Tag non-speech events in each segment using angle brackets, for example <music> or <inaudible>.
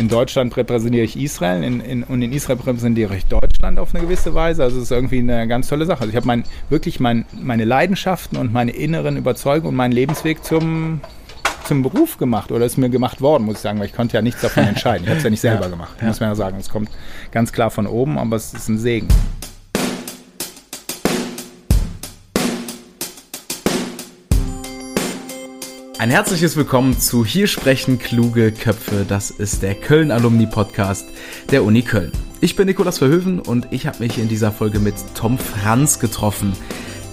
in Deutschland repräsentiere ich Israel in, in, und in Israel repräsentiere ich Deutschland auf eine gewisse Weise. Also es ist irgendwie eine ganz tolle Sache. Also ich habe mein, wirklich mein, meine Leidenschaften und meine inneren Überzeugungen und meinen Lebensweg zum, zum Beruf gemacht oder ist mir gemacht worden, muss ich sagen, weil ich konnte ja nichts davon <laughs> entscheiden. Ich habe es ja nicht selber ja, gemacht, ja. muss man ja sagen. Es kommt ganz klar von oben, aber es ist ein Segen. Ein herzliches Willkommen zu Hier sprechen kluge Köpfe. Das ist der Köln Alumni Podcast der Uni Köln. Ich bin Nikolas Verhöven und ich habe mich in dieser Folge mit Tom Franz getroffen.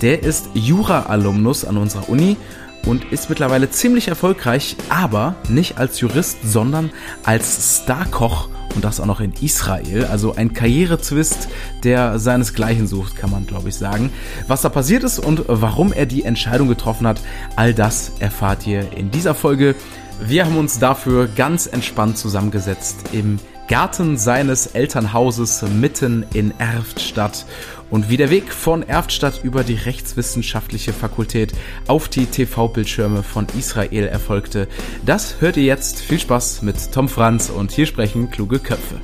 Der ist Jura-Alumnus an unserer Uni und ist mittlerweile ziemlich erfolgreich, aber nicht als Jurist, sondern als Starkoch und das auch noch in Israel. Also ein Karrierezwist, der seinesgleichen sucht, kann man glaube ich sagen. Was da passiert ist und warum er die Entscheidung getroffen hat, all das erfahrt ihr in dieser Folge. Wir haben uns dafür ganz entspannt zusammengesetzt im Garten seines Elternhauses mitten in Erftstadt und wie der Weg von Erftstadt über die Rechtswissenschaftliche Fakultät auf die TV-Bildschirme von Israel erfolgte, das hört ihr jetzt. Viel Spaß mit Tom Franz und hier sprechen kluge Köpfe.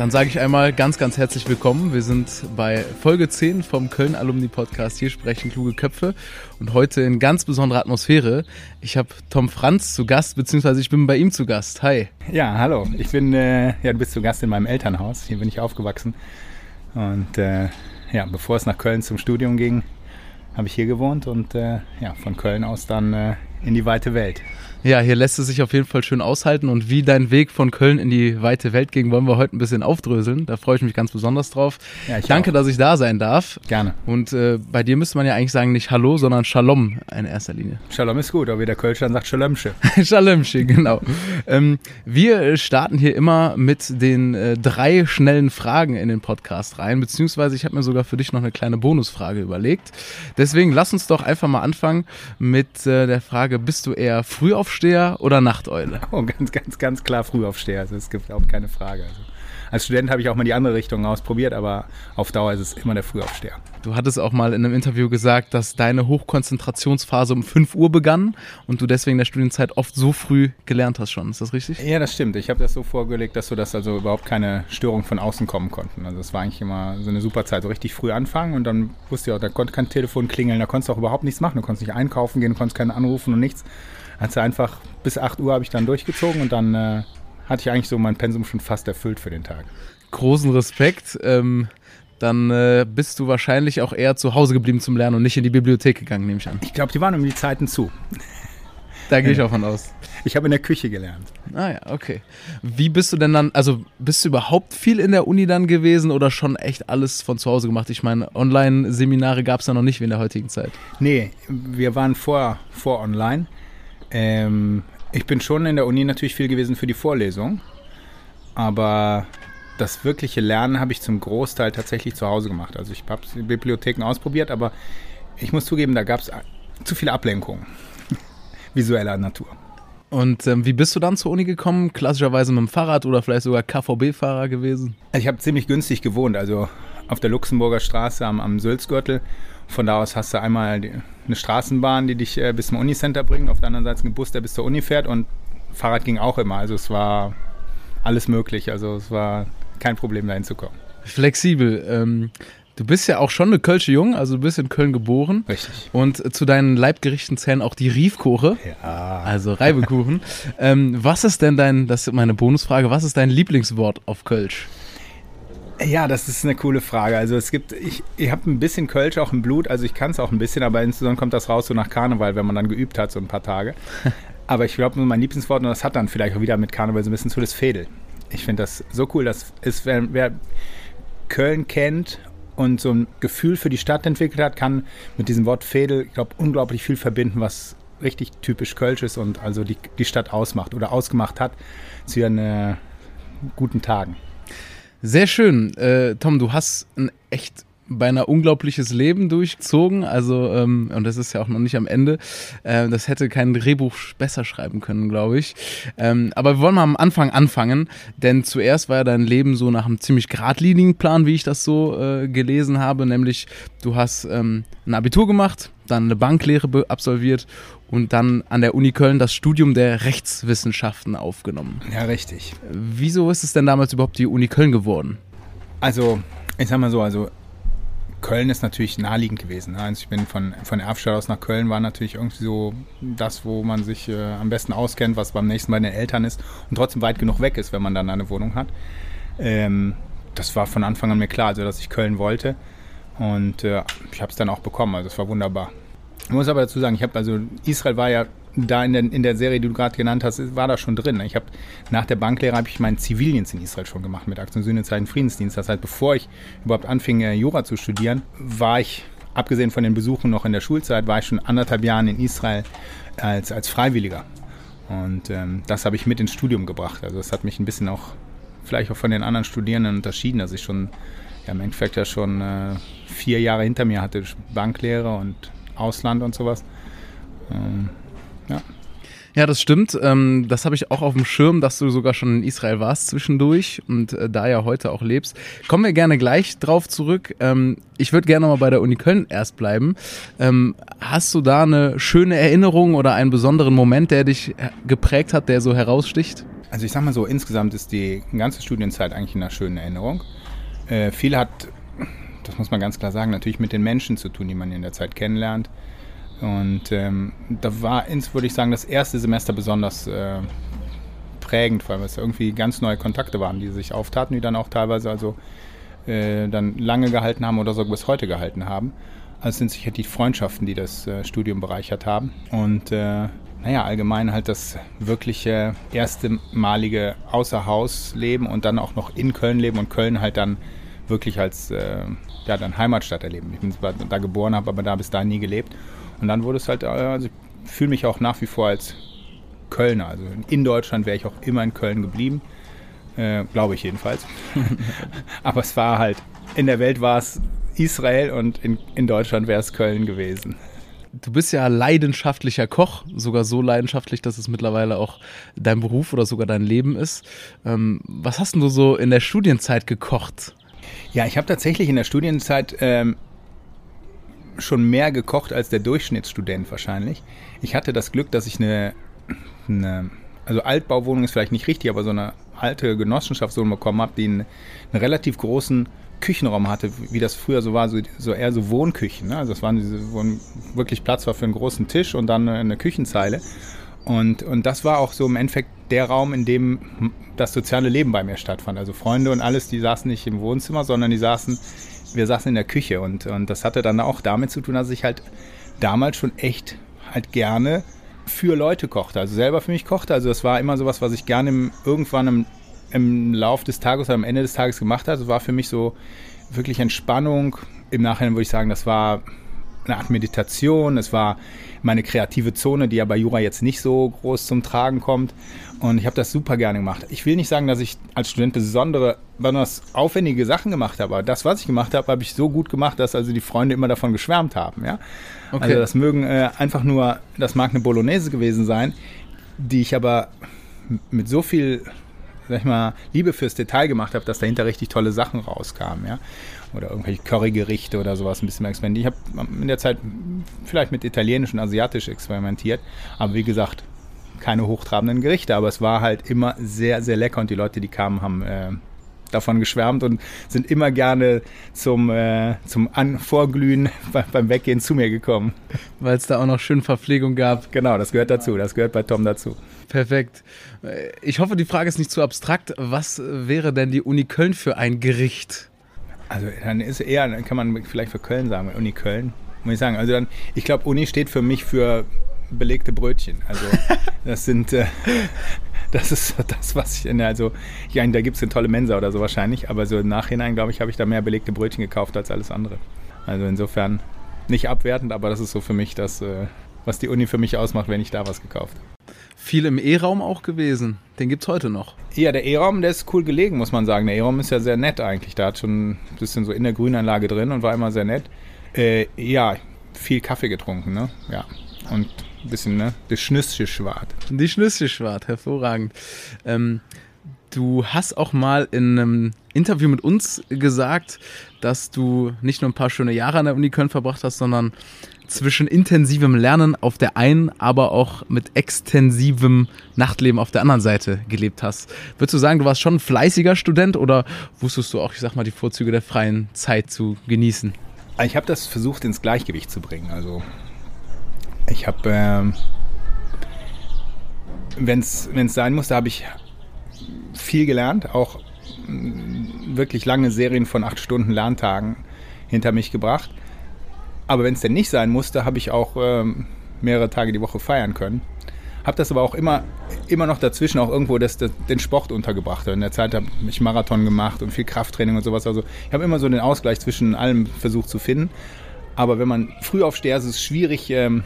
Dann sage ich einmal ganz, ganz herzlich willkommen. Wir sind bei Folge 10 vom Köln Alumni Podcast. Hier sprechen kluge Köpfe und heute in ganz besonderer Atmosphäre. Ich habe Tom Franz zu Gast, beziehungsweise ich bin bei ihm zu Gast. Hi. Ja, hallo. Ich bin, äh, ja, du bist zu Gast in meinem Elternhaus. Hier bin ich aufgewachsen. Und äh, ja, bevor es nach Köln zum Studium ging, habe ich hier gewohnt und äh, ja, von Köln aus dann äh, in die weite Welt. Ja, hier lässt es sich auf jeden Fall schön aushalten und wie dein Weg von Köln in die weite Welt ging, wollen wir heute ein bisschen aufdröseln. Da freue ich mich ganz besonders drauf. Ja, ich Danke, auch. dass ich da sein darf. Gerne. Und äh, bei dir müsste man ja eigentlich sagen, nicht Hallo, sondern Shalom in erster Linie. Shalom ist gut, aber wie der Kölsch dann sagt, Shalomsche. <laughs> Shalomsche, genau. ähm, wir starten hier immer mit den äh, drei schnellen Fragen in den Podcast rein, beziehungsweise ich habe mir sogar für dich noch eine kleine Bonusfrage überlegt. Deswegen lass uns doch einfach mal anfangen mit äh, der Frage, bist du eher früh auf Frühaufsteher oder Nachteule? Oh, ganz, ganz, ganz klar Frühaufsteher. Also es gibt auch keine Frage. Also als Student habe ich auch mal die andere Richtung ausprobiert, aber auf Dauer ist es immer der Frühaufsteher. Du hattest auch mal in einem Interview gesagt, dass deine Hochkonzentrationsphase um 5 Uhr begann und du deswegen in der Studienzeit oft so früh gelernt hast schon. Ist das richtig? Ja, das stimmt. Ich habe das so vorgelegt, dass so dass also überhaupt keine Störungen von außen kommen konnten. Also es war eigentlich immer so eine super Zeit, so richtig früh anfangen und dann wusste ich auch, da konnte kein Telefon klingeln, da konntest du auch überhaupt nichts machen. Du konntest nicht einkaufen gehen, du konntest keinen anrufen und nichts. Also einfach bis 8 Uhr habe ich dann durchgezogen und dann äh, hatte ich eigentlich so mein Pensum schon fast erfüllt für den Tag. Großen Respekt. Ähm, dann äh, bist du wahrscheinlich auch eher zu Hause geblieben zum Lernen und nicht in die Bibliothek gegangen, nehme ich an. Ich glaube, die waren um die Zeiten zu. Da gehe ich auch von aus. Ich habe in der Küche gelernt. Ah ja, okay. Wie bist du denn dann, also bist du überhaupt viel in der Uni dann gewesen oder schon echt alles von zu Hause gemacht? Ich meine, Online-Seminare gab es ja noch nicht wie in der heutigen Zeit. Nee, wir waren vor, vor online. Ähm, ich bin schon in der Uni natürlich viel gewesen für die Vorlesung, aber das wirkliche Lernen habe ich zum Großteil tatsächlich zu Hause gemacht. Also ich habe Bibliotheken ausprobiert, aber ich muss zugeben, da gab es zu viele Ablenkungen <laughs> visueller Natur. Und ähm, wie bist du dann zur Uni gekommen? Klassischerweise mit dem Fahrrad oder vielleicht sogar KVB-Fahrer gewesen? Ich habe ziemlich günstig gewohnt, also auf der Luxemburger Straße am, am Sülzgürtel. Von da aus hast du einmal die, eine Straßenbahn, die dich äh, bis zum Unicenter bringt, auf der anderen Seite ein Bus, der bis zur Uni fährt und Fahrrad ging auch immer. Also es war alles möglich. Also es war kein Problem, da hinzukommen. Flexibel. Ähm, du bist ja auch schon eine Kölsche Jung, also du bist in Köln geboren. Richtig. Und zu deinen Leibgerichten zählen auch die Riefkoche. Ja. Also Reibekuchen. <laughs> ähm, was ist denn dein, das ist meine Bonusfrage, was ist dein Lieblingswort auf Kölsch? Ja, das ist eine coole Frage. Also es gibt, ich, ich habe ein bisschen Kölsch auch im Blut, also ich kann es auch ein bisschen, aber insbesondere kommt das raus so nach Karneval, wenn man dann geübt hat, so ein paar Tage. <laughs> aber ich glaube, mein Lieblingswort, und das hat dann vielleicht auch wieder mit Karneval so ein bisschen zu, das Fädel. Ich finde das so cool, dass es, wer, wer Köln kennt und so ein Gefühl für die Stadt entwickelt hat, kann mit diesem Wort Fädel, ich glaube, unglaublich viel verbinden, was richtig typisch Kölsch ist und also die, die Stadt ausmacht oder ausgemacht hat zu ihren äh, guten Tagen. Sehr schön. Äh, Tom, du hast ein echt beinahe unglaubliches Leben durchzogen. Also, ähm, und das ist ja auch noch nicht am Ende. Äh, das hätte kein Drehbuch besser schreiben können, glaube ich. Ähm, aber wir wollen mal am Anfang anfangen, denn zuerst war ja dein Leben so nach einem ziemlich geradlinigen Plan, wie ich das so äh, gelesen habe. Nämlich, du hast ähm, ein Abitur gemacht, dann eine Banklehre absolviert und dann an der Uni Köln das Studium der Rechtswissenschaften aufgenommen. Ja, richtig. Wieso ist es denn damals überhaupt die Uni Köln geworden? Also, ich sag mal so, also Köln ist natürlich naheliegend gewesen. Ne? Also ich bin von, von Erfstadt aus nach Köln, war natürlich irgendwie so das, wo man sich äh, am besten auskennt, was beim nächsten bei den Eltern ist und trotzdem weit genug weg ist, wenn man dann eine Wohnung hat. Ähm, das war von Anfang an mir klar, also dass ich Köln wollte und äh, ich habe es dann auch bekommen, also es war wunderbar. Ich muss aber dazu sagen, ich habe also Israel war ja da in der, in der Serie, die du gerade genannt hast, war das schon drin. Ich habe nach der Banklehre habe ich meinen Zivildienst in Israel schon gemacht mit Aktion Sühnezeichen Friedensdienst. Das heißt, bevor ich überhaupt anfing, äh, Jura zu studieren, war ich, abgesehen von den Besuchen noch in der Schulzeit, war ich schon anderthalb Jahre in Israel als, als Freiwilliger. Und ähm, das habe ich mit ins Studium gebracht. Also das hat mich ein bisschen auch, vielleicht auch von den anderen Studierenden unterschieden, dass ich schon ja, im Endeffekt ja schon äh, vier Jahre hinter mir hatte, Banklehre und Ausland und sowas. Ähm, ja. Ja, das stimmt. Ähm, das habe ich auch auf dem Schirm, dass du sogar schon in Israel warst zwischendurch und äh, da ja heute auch lebst. Kommen wir gerne gleich drauf zurück. Ähm, ich würde gerne mal bei der Uni Köln erst bleiben. Ähm, hast du da eine schöne Erinnerung oder einen besonderen Moment, der dich äh, geprägt hat, der so heraussticht? Also ich sag mal so, insgesamt ist die ganze Studienzeit eigentlich eine schöne Erinnerung. Äh, viel hat, das muss man ganz klar sagen, natürlich mit den Menschen zu tun, die man in der Zeit kennenlernt und ähm, da war, ins, würde ich sagen, das erste Semester besonders äh, prägend, weil es irgendwie ganz neue Kontakte waren, die sich auftaten, die dann auch teilweise also äh, dann lange gehalten haben oder sogar bis heute gehalten haben. Also sind sicher die Freundschaften, die das äh, Studium bereichert haben. Und äh, naja, allgemein halt das wirkliche erste malige Außerhausleben und dann auch noch in Köln leben und Köln halt dann wirklich als äh, ja, dann Heimatstadt erleben. Ich bin zwar da geboren, habe aber da bis dahin nie gelebt. Und dann wurde es halt, äh, also ich fühle mich auch nach wie vor als Kölner. Also in Deutschland wäre ich auch immer in Köln geblieben. Äh, Glaube ich jedenfalls. <laughs> Aber es war halt, in der Welt war es Israel und in, in Deutschland wäre es Köln gewesen. Du bist ja leidenschaftlicher Koch, sogar so leidenschaftlich, dass es mittlerweile auch dein Beruf oder sogar dein Leben ist. Ähm, was hast du so in der Studienzeit gekocht? Ja, ich habe tatsächlich in der Studienzeit ähm, schon mehr gekocht als der Durchschnittsstudent wahrscheinlich. Ich hatte das Glück, dass ich eine, eine also Altbauwohnung ist vielleicht nicht richtig, aber so eine alte Genossenschaftswohnung bekommen habe, die einen, einen, relativ großen Küchenraum hatte, wie das früher so war, so, so eher so Wohnküchen. Ne? Also es waren diese, wo wirklich Platz war für einen großen Tisch und dann eine Küchenzeile. Und, und das war auch so im Endeffekt der Raum, in dem das soziale Leben bei mir stattfand. Also Freunde und alles, die saßen nicht im Wohnzimmer, sondern die saßen wir saßen in der Küche und, und das hatte dann auch damit zu tun, dass ich halt damals schon echt halt gerne für Leute kochte, also selber für mich kochte. Also das war immer sowas, was ich gerne im, irgendwann im, im Lauf des Tages oder am Ende des Tages gemacht habe. Das war für mich so wirklich Entspannung. Im Nachhinein würde ich sagen, das war eine Art Meditation. Es war meine kreative Zone, die ja bei Jura jetzt nicht so groß zum Tragen kommt. Und ich habe das super gerne gemacht. Ich will nicht sagen, dass ich als Student besondere, besonders aufwendige Sachen gemacht habe, aber das, was ich gemacht habe, habe ich so gut gemacht, dass also die Freunde immer davon geschwärmt haben. Ja? Okay. Also das mögen äh, einfach nur, das mag eine Bolognese gewesen sein, die ich aber mit so viel sag ich mal, Liebe fürs Detail gemacht habe, dass dahinter richtig tolle Sachen rauskamen, ja. Oder irgendwelche Currygerichte oder sowas ein bisschen mehr experimentiert. Ich habe in der Zeit vielleicht mit Italienisch und Asiatisch experimentiert, aber wie gesagt, keine hochtrabenden Gerichte, aber es war halt immer sehr, sehr lecker und die Leute, die kamen, haben äh, davon geschwärmt und sind immer gerne zum, äh, zum An Vorglühen <laughs> beim Weggehen zu mir gekommen. Weil es da auch noch schön Verpflegung gab. Genau, das gehört dazu, das gehört bei Tom dazu. Perfekt. Ich hoffe, die Frage ist nicht zu abstrakt. Was wäre denn die Uni Köln für ein Gericht? Also dann ist eher, dann kann man vielleicht für Köln sagen, Uni Köln, muss ich sagen. Also dann, ich glaube, Uni steht für mich für belegte Brötchen. Also <laughs> das sind, äh, <laughs> das ist das, was ich, in, also ja, da gibt es eine tolle Mensa oder so wahrscheinlich, aber so im Nachhinein, glaube ich, habe ich da mehr belegte Brötchen gekauft als alles andere. Also insofern nicht abwertend, aber das ist so für mich das, äh, was die Uni für mich ausmacht, wenn ich da was gekauft habe. Viel im E-Raum auch gewesen. Den gibt es heute noch. Ja, der E-Raum, der ist cool gelegen, muss man sagen. Der E-Raum ist ja sehr nett eigentlich. Da hat schon ein bisschen so in der Grünanlage drin und war immer sehr nett. Äh, ja, viel Kaffee getrunken, ne? Ja. Und ein bisschen, ne? Das Schnüsselschwart. Die Schnüsselschwart, hervorragend. Ähm, du hast auch mal in einem Interview mit uns gesagt, dass du nicht nur ein paar schöne Jahre an der Uni Köln verbracht hast, sondern zwischen intensivem Lernen auf der einen, aber auch mit extensivem Nachtleben auf der anderen Seite gelebt hast. Würdest du sagen, du warst schon ein fleißiger Student oder wusstest du auch, ich sag mal, die Vorzüge der freien Zeit zu genießen? Ich habe das versucht ins Gleichgewicht zu bringen. Also ich habe, ähm, wenn es sein musste, habe ich viel gelernt, auch mm, wirklich lange Serien von acht Stunden Lerntagen hinter mich gebracht. Aber wenn es denn nicht sein musste, habe ich auch ähm, mehrere Tage die Woche feiern können. Habe das aber auch immer, immer noch dazwischen auch irgendwo das, das, den Sport untergebracht. In der Zeit habe ich Marathon gemacht und viel Krafttraining und sowas. Also ich habe immer so den Ausgleich zwischen allem versucht zu finden. Aber wenn man früh aufsteht, ist es schwierig, ähm,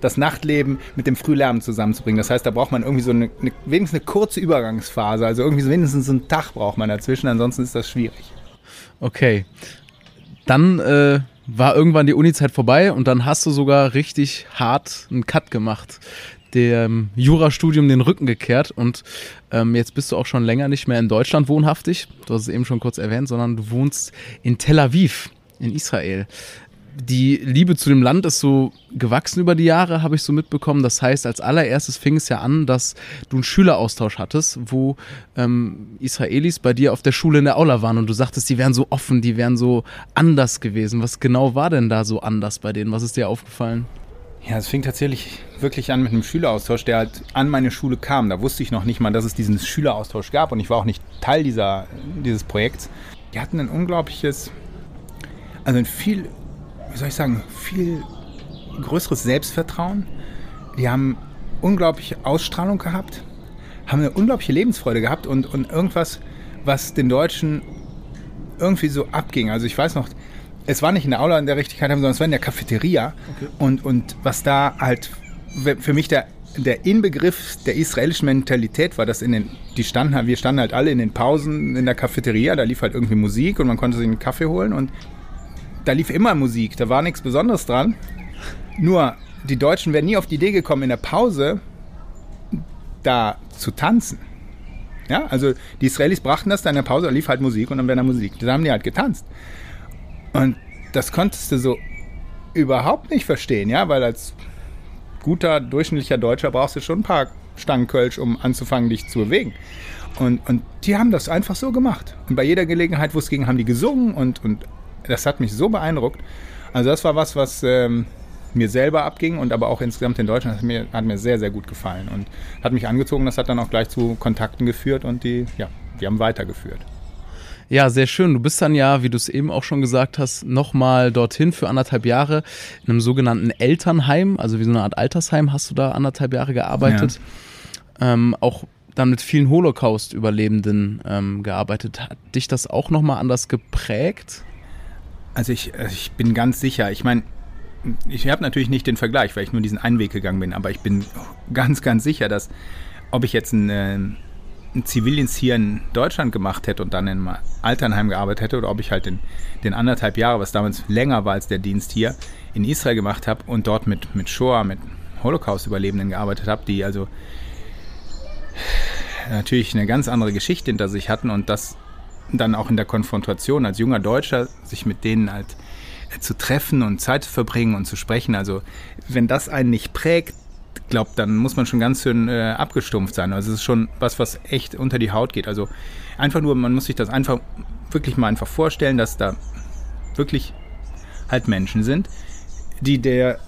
das Nachtleben mit dem Frühlärmen zusammenzubringen. Das heißt, da braucht man irgendwie so eine, eine wenigstens eine kurze Übergangsphase. Also irgendwie so mindestens einen Tag braucht man dazwischen, ansonsten ist das schwierig. Okay. Dann äh, war irgendwann die Uni-Zeit vorbei und dann hast du sogar richtig hart einen Cut gemacht dem Jurastudium den Rücken gekehrt und ähm, jetzt bist du auch schon länger nicht mehr in Deutschland wohnhaftig. Du hast es eben schon kurz erwähnt, sondern du wohnst in Tel Aviv in Israel die Liebe zu dem Land ist so gewachsen über die Jahre, habe ich so mitbekommen. Das heißt, als allererstes fing es ja an, dass du einen Schüleraustausch hattest, wo ähm, Israelis bei dir auf der Schule in der Aula waren und du sagtest, die wären so offen, die wären so anders gewesen. Was genau war denn da so anders bei denen? Was ist dir aufgefallen? Ja, es fing tatsächlich wirklich an mit einem Schüleraustausch, der halt an meine Schule kam. Da wusste ich noch nicht mal, dass es diesen Schüleraustausch gab und ich war auch nicht Teil dieser, dieses Projekts. Die hatten ein unglaubliches, also ein viel wie soll ich sagen, viel größeres Selbstvertrauen. Die haben unglaubliche Ausstrahlung gehabt, haben eine unglaubliche Lebensfreude gehabt und, und irgendwas, was den Deutschen irgendwie so abging. Also ich weiß noch, es war nicht in der Aula in der Richtigkeit, sondern es war in der Cafeteria. Okay. Und, und was da halt für mich der, der Inbegriff der israelischen Mentalität war, dass in den, die standen wir standen halt alle in den Pausen in der Cafeteria, da lief halt irgendwie Musik und man konnte sich einen Kaffee holen und da lief immer Musik, da war nichts Besonderes dran. Nur, die Deutschen wären nie auf die Idee gekommen, in der Pause da zu tanzen. Ja, also die Israelis brachten das da in der Pause, da lief halt Musik und dann wäre da Musik. Da haben die halt getanzt. Und das konntest du so überhaupt nicht verstehen, ja, weil als guter, durchschnittlicher Deutscher brauchst du schon ein paar Stangen Kölsch, um anzufangen, dich zu bewegen. Und, und die haben das einfach so gemacht. Und bei jeder Gelegenheit, wo es ging, haben die gesungen und, und das hat mich so beeindruckt. Also das war was, was ähm, mir selber abging und aber auch insgesamt in Deutschland hat mir, hat mir sehr, sehr gut gefallen und hat mich angezogen. Das hat dann auch gleich zu Kontakten geführt und die, ja, die haben weitergeführt. Ja, sehr schön. Du bist dann ja, wie du es eben auch schon gesagt hast, nochmal dorthin für anderthalb Jahre in einem sogenannten Elternheim, also wie so eine Art Altersheim hast du da anderthalb Jahre gearbeitet. Ja. Ähm, auch dann mit vielen Holocaust-Überlebenden ähm, gearbeitet. Hat dich das auch nochmal anders geprägt? Also ich, äh, ich bin ganz sicher, ich meine, ich habe natürlich nicht den Vergleich, weil ich nur diesen einen Weg gegangen bin, aber ich bin ganz, ganz sicher, dass ob ich jetzt einen, äh, einen Zivildienst hier in Deutschland gemacht hätte und dann in einem Alternheim gearbeitet hätte oder ob ich halt den, den anderthalb Jahre, was damals länger war als der Dienst hier, in Israel gemacht habe und dort mit, mit Shoah, mit Holocaust-Überlebenden gearbeitet habe, die also natürlich eine ganz andere Geschichte hinter sich hatten und das dann auch in der Konfrontation als junger Deutscher sich mit denen halt äh, zu treffen und Zeit zu verbringen und zu sprechen. Also wenn das einen nicht prägt, glaubt, dann muss man schon ganz schön äh, abgestumpft sein. Also es ist schon was, was echt unter die Haut geht. Also einfach nur, man muss sich das einfach wirklich mal einfach vorstellen, dass da wirklich halt Menschen sind, die der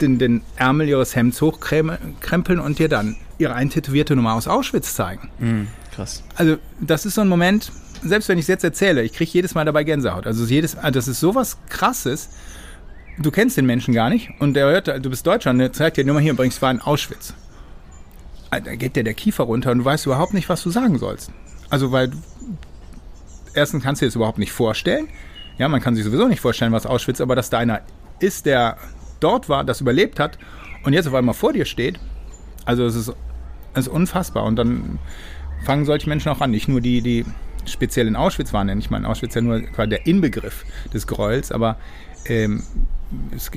den, den Ärmel ihres Hemds hochkrempeln und dir dann ihre eintätowierte Nummer aus Auschwitz zeigen. Mm, krass. Also das ist so ein Moment, selbst wenn ich es jetzt erzähle, ich kriege jedes Mal dabei Gänsehaut. Also jedes, das ist sowas Krasses. Du kennst den Menschen gar nicht und der hört, du bist Deutscher und der zeigt dir nur mal hier übrigens war in Auschwitz. Ah, da geht dir der Kiefer runter und du weißt überhaupt nicht, was du sagen sollst. Also weil erstens kannst du dir das überhaupt nicht vorstellen. Ja, man kann sich sowieso nicht vorstellen, was Auschwitz, aber dass da einer ist, der dort war, das überlebt hat und jetzt auf einmal vor dir steht, also es ist, ist unfassbar. Und dann fangen solche Menschen auch an, nicht nur die, die speziell in Auschwitz waren. Denn ich meine, Auschwitz ist ja nur der Inbegriff des Gräuels, aber ähm, es,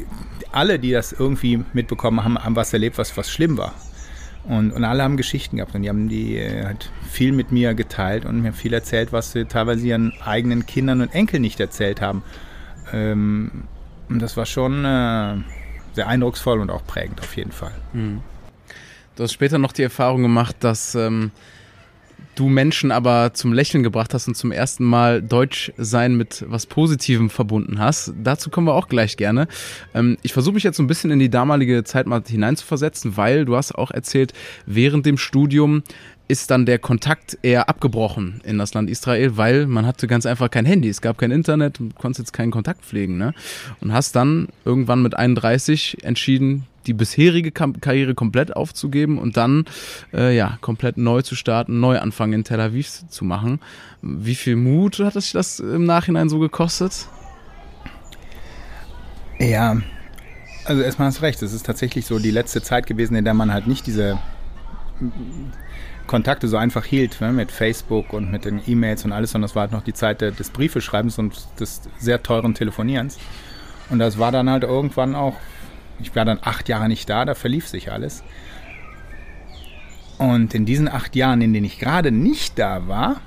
alle, die das irgendwie mitbekommen haben, haben was erlebt, was, was schlimm war. Und, und alle haben Geschichten gehabt und die haben die äh, halt viel mit mir geteilt und mir viel erzählt, was sie teilweise ihren eigenen Kindern und Enkeln nicht erzählt haben. Ähm, und das war schon, äh, sehr eindrucksvoll und auch prägend auf jeden Fall. Mhm. Du hast später noch die Erfahrung gemacht, dass ähm, du Menschen aber zum Lächeln gebracht hast und zum ersten Mal Deutsch sein mit was Positivem verbunden hast. Dazu kommen wir auch gleich gerne. Ähm, ich versuche mich jetzt so ein bisschen in die damalige Zeit mal hineinzuversetzen, weil du hast auch erzählt, während dem Studium ist dann der Kontakt eher abgebrochen in das Land Israel, weil man hatte ganz einfach kein Handy, es gab kein Internet, du konntest jetzt keinen Kontakt pflegen. Ne? Und hast dann irgendwann mit 31 entschieden, die bisherige Karriere komplett aufzugeben und dann äh, ja komplett neu zu starten, neu anfangen in Tel Aviv zu machen. Wie viel Mut hat sich das im Nachhinein so gekostet? Ja, also erstmal hast du recht, es ist tatsächlich so die letzte Zeit gewesen, in der man halt nicht diese Kontakte so einfach hielt, ne, mit Facebook und mit den E-Mails und alles, sondern das war halt noch die Zeit des Briefeschreibens und des sehr teuren Telefonierens. Und das war dann halt irgendwann auch ich war dann acht Jahre nicht da, da verlief sich alles. Und in diesen acht Jahren, in denen ich gerade nicht da war,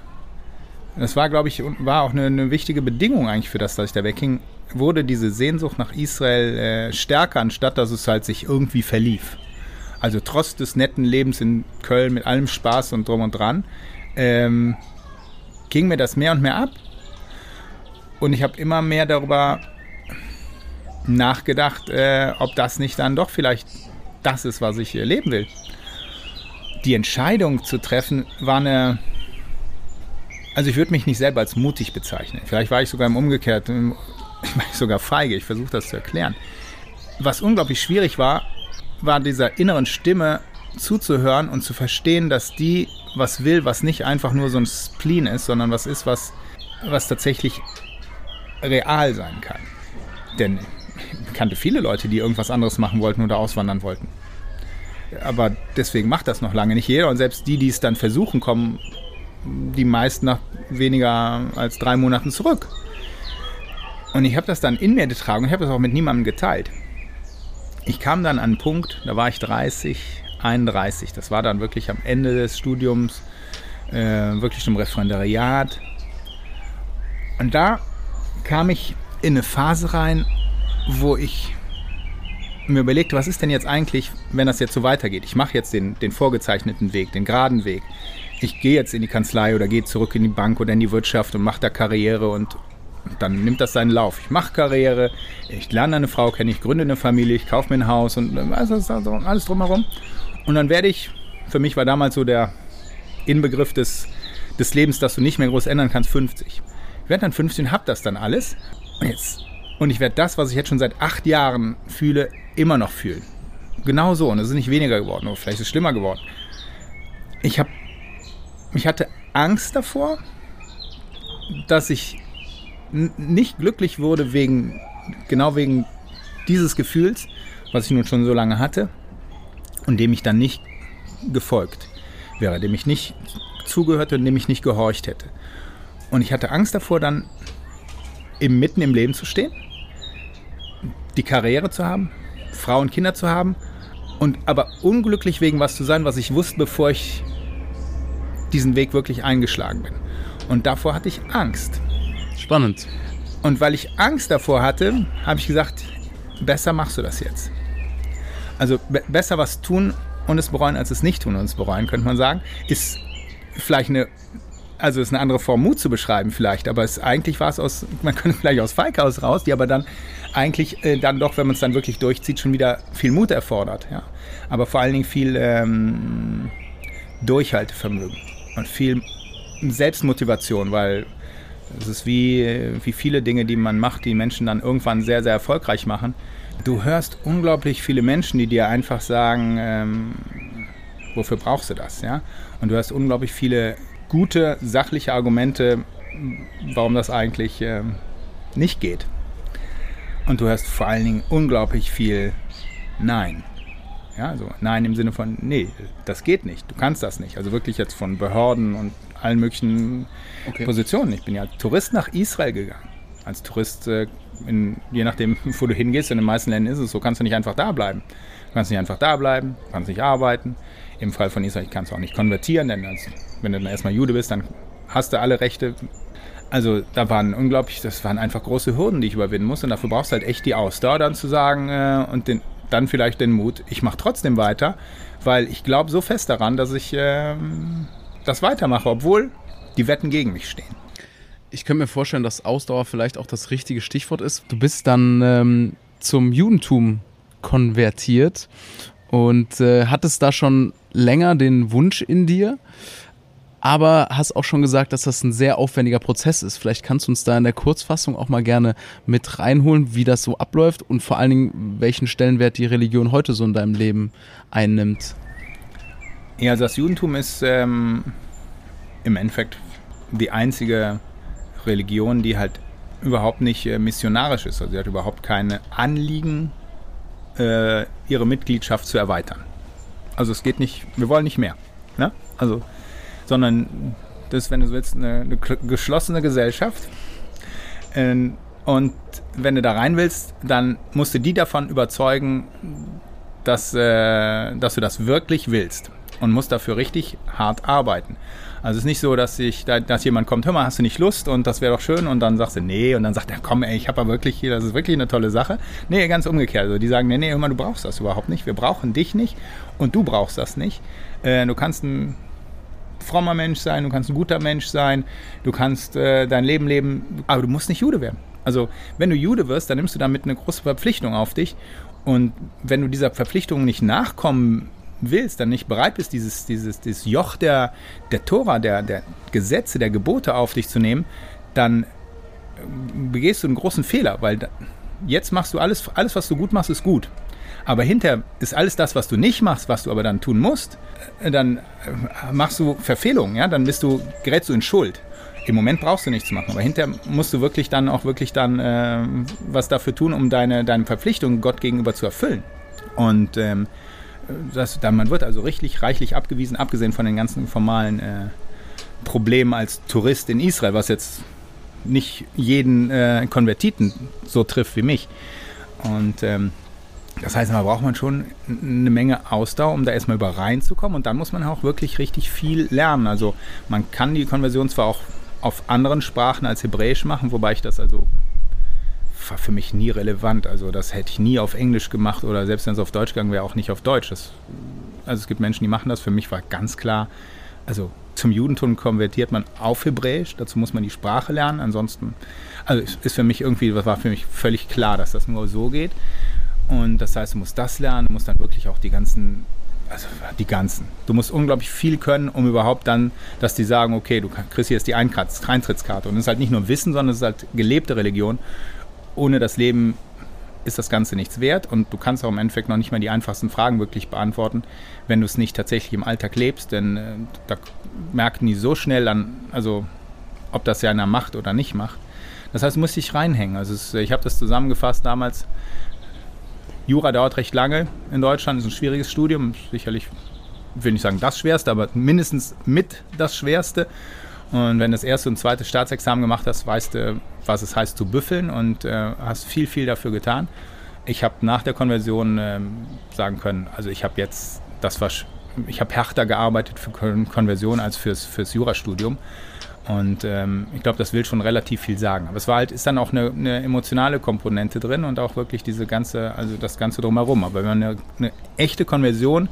das war, glaube ich, war auch eine, eine, wichtige Bedingung eigentlich für das, dass ich da wegging, wurde diese Sehnsucht nach Israel äh, stärker, anstatt dass es halt sich irgendwie verlief. Also trotz des netten Lebens in Köln mit allem Spaß und drum und dran, ähm, ging mir das mehr und mehr ab. Und ich habe immer mehr darüber nachgedacht, äh, ob das nicht dann doch vielleicht das ist, was ich leben will. Die Entscheidung zu treffen war eine. Also ich würde mich nicht selber als mutig bezeichnen. Vielleicht war ich sogar im Umgekehrten, <laughs> ich war sogar feige. Ich versuche das zu erklären. Was unglaublich schwierig war, war dieser inneren Stimme zuzuhören und zu verstehen, dass die was will, was nicht einfach nur so ein Spleen ist, sondern was ist, was, was tatsächlich real sein kann. Denn ich kannte viele Leute, die irgendwas anderes machen wollten oder auswandern wollten. Aber deswegen macht das noch lange nicht jeder. Und selbst die, die es dann versuchen, kommen die meisten nach weniger als drei Monaten zurück. Und ich habe das dann in mir getragen und ich habe das auch mit niemandem geteilt. Ich kam dann an einen Punkt, da war ich 30, 31. Das war dann wirklich am Ende des Studiums, äh, wirklich im Referendariat. Und da kam ich in eine Phase rein, wo ich mir überlegte, was ist denn jetzt eigentlich, wenn das jetzt so weitergeht? Ich mache jetzt den, den vorgezeichneten Weg, den geraden Weg. Ich gehe jetzt in die Kanzlei oder gehe zurück in die Bank oder in die Wirtschaft und mache da Karriere und, und dann nimmt das seinen Lauf. Ich mache Karriere, ich lerne eine Frau kennen, ich gründe eine Familie, ich kaufe mir ein Haus und also, alles drumherum. Und dann werde ich, für mich war damals so der Inbegriff des, des Lebens, dass du nicht mehr groß ändern kannst, 50. Ich werde dann 50 und habe das dann alles. Und jetzt und ich werde das, was ich jetzt schon seit acht Jahren fühle, immer noch fühlen. Genau so. Und es ist nicht weniger geworden, oder vielleicht ist es schlimmer geworden. Ich habe, ich hatte Angst davor, dass ich nicht glücklich wurde wegen, genau wegen dieses Gefühls, was ich nun schon so lange hatte und dem ich dann nicht gefolgt wäre, dem ich nicht zugehört und dem ich nicht gehorcht hätte. Und ich hatte Angst davor, dann im, mitten im Leben zu stehen die Karriere zu haben, Frau und Kinder zu haben und aber unglücklich wegen was zu sein, was ich wusste, bevor ich diesen Weg wirklich eingeschlagen bin. Und davor hatte ich Angst. Spannend. Und weil ich Angst davor hatte, habe ich gesagt, besser machst du das jetzt. Also be besser was tun und es bereuen, als es nicht tun und es bereuen, könnte man sagen, ist vielleicht eine also ist eine andere Form Mut zu beschreiben vielleicht, aber es, eigentlich war es aus, man könnte <laughs> vielleicht aus Feighaus raus, die aber dann eigentlich äh, dann doch, wenn man es dann wirklich durchzieht, schon wieder viel Mut erfordert. Ja. Aber vor allen Dingen viel ähm, Durchhaltevermögen und viel Selbstmotivation, weil es ist wie, wie viele Dinge, die man macht, die Menschen dann irgendwann sehr, sehr erfolgreich machen. Du hörst unglaublich viele Menschen, die dir einfach sagen, ähm, wofür brauchst du das? Ja? Und du hast unglaublich viele gute, sachliche Argumente, warum das eigentlich äh, nicht geht. Und du hast vor allen Dingen unglaublich viel Nein. Ja, also Nein im Sinne von, nee, das geht nicht, du kannst das nicht. Also wirklich jetzt von Behörden und allen möglichen okay. Positionen. Ich bin ja Tourist nach Israel gegangen. Als Tourist, äh, in, je nachdem, <laughs> wo du hingehst, in den meisten Ländern ist es so, kannst du nicht einfach da bleiben. Du kannst nicht einfach da bleiben, kannst nicht arbeiten. Im Fall von Israel kannst du auch nicht konvertieren, denn als wenn du dann erstmal Jude bist, dann hast du alle Rechte. Also da waren unglaublich, das waren einfach große Hürden, die ich überwinden musste. Und dafür brauchst du halt echt die Ausdauer, dann zu sagen äh, und den, dann vielleicht den Mut, ich mache trotzdem weiter, weil ich glaube so fest daran, dass ich ähm, das weitermache, obwohl die Wetten gegen mich stehen. Ich könnte mir vorstellen, dass Ausdauer vielleicht auch das richtige Stichwort ist. Du bist dann ähm, zum Judentum konvertiert und äh, hattest da schon länger den Wunsch in dir, aber hast auch schon gesagt, dass das ein sehr aufwendiger Prozess ist. Vielleicht kannst du uns da in der Kurzfassung auch mal gerne mit reinholen, wie das so abläuft und vor allen Dingen, welchen Stellenwert die Religion heute so in deinem Leben einnimmt. Ja, also das Judentum ist ähm, im Endeffekt die einzige Religion, die halt überhaupt nicht äh, missionarisch ist. Also sie hat überhaupt keine Anliegen, äh, ihre Mitgliedschaft zu erweitern. Also es geht nicht, wir wollen nicht mehr. Ne? Also, sondern das ist, wenn du so willst, eine, eine geschlossene Gesellschaft. Ähm, und wenn du da rein willst, dann musst du die davon überzeugen, dass, äh, dass du das wirklich willst und musst dafür richtig hart arbeiten. Also es ist nicht so, dass ich, dass jemand kommt, hör mal, hast du nicht Lust und das wäre doch schön und dann sagst du nee und dann sagt er, komm, ey, ich habe ja wirklich hier, das ist wirklich eine tolle Sache. Nee, ganz umgekehrt. Also die sagen, nee, nee, hör mal, du brauchst das überhaupt nicht. Wir brauchen dich nicht und du brauchst das nicht. Äh, du kannst ein frommer Mensch sein, du kannst ein guter Mensch sein, du kannst äh, dein Leben leben, aber du musst nicht Jude werden. Also wenn du Jude wirst, dann nimmst du damit eine große Verpflichtung auf dich und wenn du dieser Verpflichtung nicht nachkommen willst, dann nicht bereit bist, dieses, dieses, dieses Joch der, der Tora, der, der Gesetze, der Gebote auf dich zu nehmen, dann begehst du einen großen Fehler, weil jetzt machst du alles, alles, was du gut machst, ist gut. Aber hinterher ist alles das, was du nicht machst, was du aber dann tun musst, äh, dann äh, machst du Verfehlungen, ja, dann bist du, gerätst du in Schuld. Im Moment brauchst du nichts zu machen, aber hinterher musst du wirklich dann auch wirklich dann äh, was dafür tun, um deine, deine Verpflichtungen Gott gegenüber zu erfüllen. Und ähm, das, man wird also richtig reichlich abgewiesen, abgesehen von den ganzen formalen äh, Problemen als Tourist in Israel, was jetzt nicht jeden äh, Konvertiten so trifft wie mich. Und ähm, das heißt, da braucht man schon eine Menge Ausdauer, um da erstmal über reinzukommen. Und dann muss man auch wirklich richtig viel lernen. Also man kann die Konversion zwar auch auf anderen Sprachen als Hebräisch machen, wobei ich das also war für mich nie relevant. Also das hätte ich nie auf Englisch gemacht oder selbst wenn es auf Deutsch gegangen wäre, auch nicht auf Deutsch. Das, also es gibt Menschen, die machen das. Für mich war ganz klar, also zum Judentum konvertiert man auf Hebräisch. Dazu muss man die Sprache lernen. Ansonsten, also ist für mich irgendwie, das war für mich völlig klar, dass das nur so geht. Und das heißt, du musst das lernen, du musst dann wirklich auch die ganzen also die ganzen. Du musst unglaublich viel können, um überhaupt dann, dass die sagen, okay, du kriegst hier jetzt die Eintrittskarte. Und es ist halt nicht nur Wissen, sondern es ist halt gelebte Religion ohne das Leben ist das Ganze nichts wert und du kannst auch im Endeffekt noch nicht mal die einfachsten Fragen wirklich beantworten, wenn du es nicht tatsächlich im Alltag lebst, denn äh, da merken die so schnell an, also ob das ja einer macht oder nicht macht. Das heißt, du musst dich reinhängen. Also es, ich habe das zusammengefasst damals. Jura dauert recht lange in Deutschland, ist ein schwieriges Studium, sicherlich, will nicht sagen das Schwerste, aber mindestens mit das Schwerste. Und wenn du das erste und zweite Staatsexamen gemacht hast, weißt du, was es heißt zu büffeln und äh, hast viel, viel dafür getan. Ich habe nach der Konversion äh, sagen können, also ich habe jetzt das was, ich habe härter gearbeitet für Konversion als fürs, fürs Jurastudium. Und ähm, ich glaube, das will schon relativ viel sagen. Aber es war halt, ist dann auch eine, eine, emotionale Komponente drin und auch wirklich diese ganze, also das Ganze drumherum. Aber wenn man eine, eine echte Konversion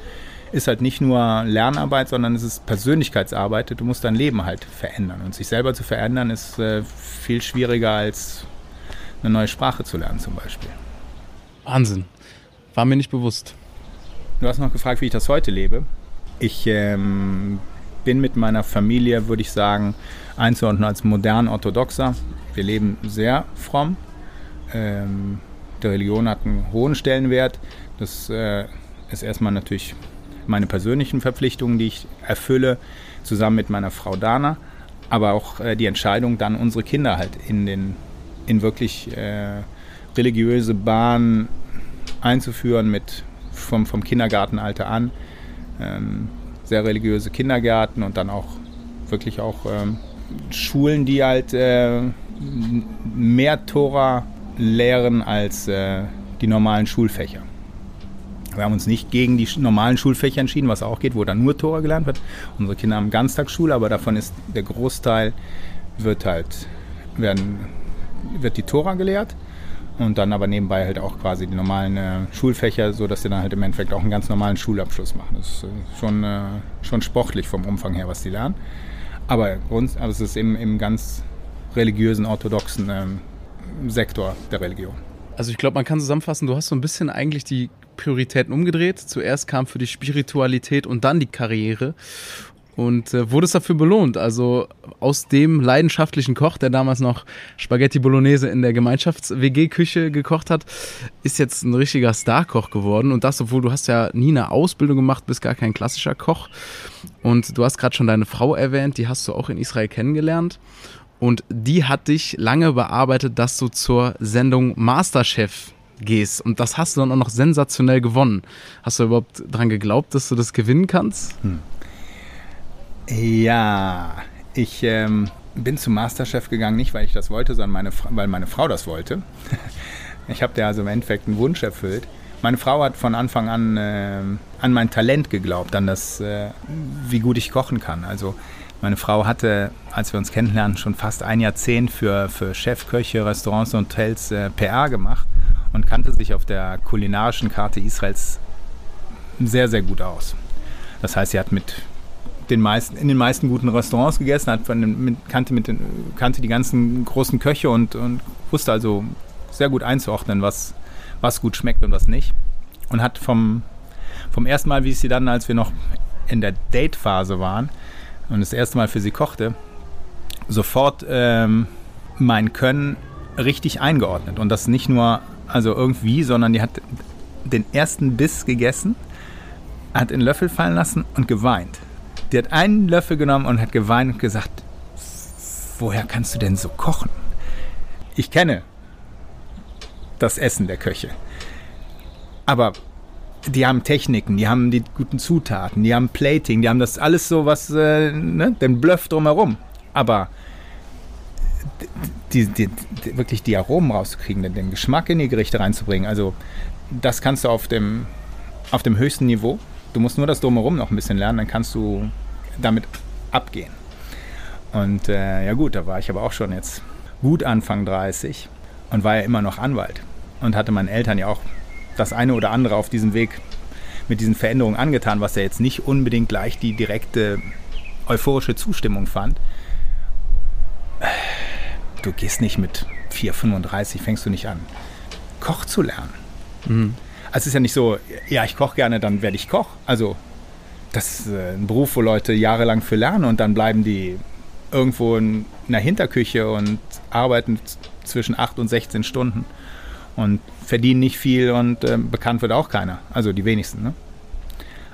ist halt nicht nur Lernarbeit, sondern es ist Persönlichkeitsarbeit. Du musst dein Leben halt verändern. Und sich selber zu verändern ist äh, viel schwieriger als eine neue Sprache zu lernen zum Beispiel. Wahnsinn. War mir nicht bewusst. Du hast noch gefragt, wie ich das heute lebe. Ich ähm, bin mit meiner Familie, würde ich sagen, einzuordnen als modern orthodoxer. Wir leben sehr fromm. Ähm, die Religion hat einen hohen Stellenwert. Das äh, ist erstmal natürlich meine persönlichen Verpflichtungen, die ich erfülle, zusammen mit meiner Frau Dana, aber auch äh, die Entscheidung, dann unsere Kinder halt in den in wirklich äh, religiöse Bahnen einzuführen mit vom, vom Kindergartenalter an. Ähm, sehr religiöse Kindergärten und dann auch wirklich auch ähm, Schulen, die halt äh, mehr Tora lehren als äh, die normalen Schulfächer. Wir haben uns nicht gegen die normalen Schulfächer entschieden, was auch geht, wo dann nur Tora gelernt wird. Unsere Kinder haben Ganztagsschule, aber davon ist der Großteil wird halt werden, wird die Tora gelehrt. und dann aber nebenbei halt auch quasi die normalen äh, Schulfächer, sodass sie dann halt im Endeffekt auch einen ganz normalen Schulabschluss machen. Das ist äh, schon, äh, schon sportlich vom Umfang her, was die lernen. Aber, Grund, aber es ist eben im ganz religiösen, orthodoxen ähm, Sektor der Religion. Also ich glaube, man kann zusammenfassen, du hast so ein bisschen eigentlich die Prioritäten umgedreht. Zuerst kam für die Spiritualität und dann die Karriere und äh, wurde es dafür belohnt. Also aus dem leidenschaftlichen Koch, der damals noch Spaghetti Bolognese in der Gemeinschafts-WG-Küche gekocht hat, ist jetzt ein richtiger Starkoch geworden. Und das, obwohl du hast ja nie eine Ausbildung gemacht, bist gar kein klassischer Koch. Und du hast gerade schon deine Frau erwähnt, die hast du auch in Israel kennengelernt. Und die hat dich lange bearbeitet, dass du zur Sendung Masterchef gehst. Und das hast du dann auch noch sensationell gewonnen. Hast du überhaupt daran geglaubt, dass du das gewinnen kannst? Hm. Ja, ich ähm, bin zum Masterchef gegangen, nicht weil ich das wollte, sondern meine, weil meine Frau das wollte. <laughs> ich habe dir also im Endeffekt einen Wunsch erfüllt. Meine Frau hat von Anfang an äh, an mein Talent geglaubt, an das, äh, wie gut ich kochen kann. Also meine Frau hatte, als wir uns kennenlernen, schon fast ein Jahrzehnt für, für Chefköche, Restaurants und Hotels äh, PR gemacht und kannte sich auf der kulinarischen Karte Israels sehr, sehr gut aus. Das heißt, sie hat mit den meisten, in den meisten guten Restaurants gegessen, hat von mit, kannte, mit den, kannte die ganzen großen Köche und, und wusste also sehr gut einzuordnen, was, was gut schmeckt und was nicht. Und hat vom, vom ersten Mal, wie ich sie dann, als wir noch in der Date-Phase waren und das erste Mal für sie kochte, sofort ähm, mein Können richtig eingeordnet. Und das nicht nur also irgendwie, sondern die hat den ersten Biss gegessen, hat den Löffel fallen lassen und geweint. Die hat einen Löffel genommen und hat geweint und gesagt, woher kannst du denn so kochen? Ich kenne das Essen der Köche. Aber die haben Techniken, die haben die guten Zutaten, die haben Plating, die haben das alles so was, äh, ne, den Bluff drumherum. Aber die, die, die, wirklich die Aromen rauszukriegen, den, den Geschmack in die Gerichte reinzubringen, also das kannst du auf dem, auf dem höchsten Niveau. Du musst nur das Drumherum noch ein bisschen lernen, dann kannst du damit abgehen. Und äh, ja gut, da war ich aber auch schon jetzt gut Anfang 30 und war ja immer noch Anwalt und hatte meinen Eltern ja auch das eine oder andere auf diesem Weg mit diesen Veränderungen angetan, was ja jetzt nicht unbedingt gleich die direkte euphorische Zustimmung fand. Du gehst nicht mit 4, 35, fängst du nicht an, Koch zu lernen. Mhm. Also es ist ja nicht so, ja, ich koche gerne, dann werde ich Koch. Also das ist äh, ein Beruf, wo Leute jahrelang für lernen und dann bleiben die irgendwo in einer Hinterküche und arbeiten zwischen 8 und 16 Stunden und verdienen nicht viel und äh, bekannt wird auch keiner. Also die wenigsten. Ne?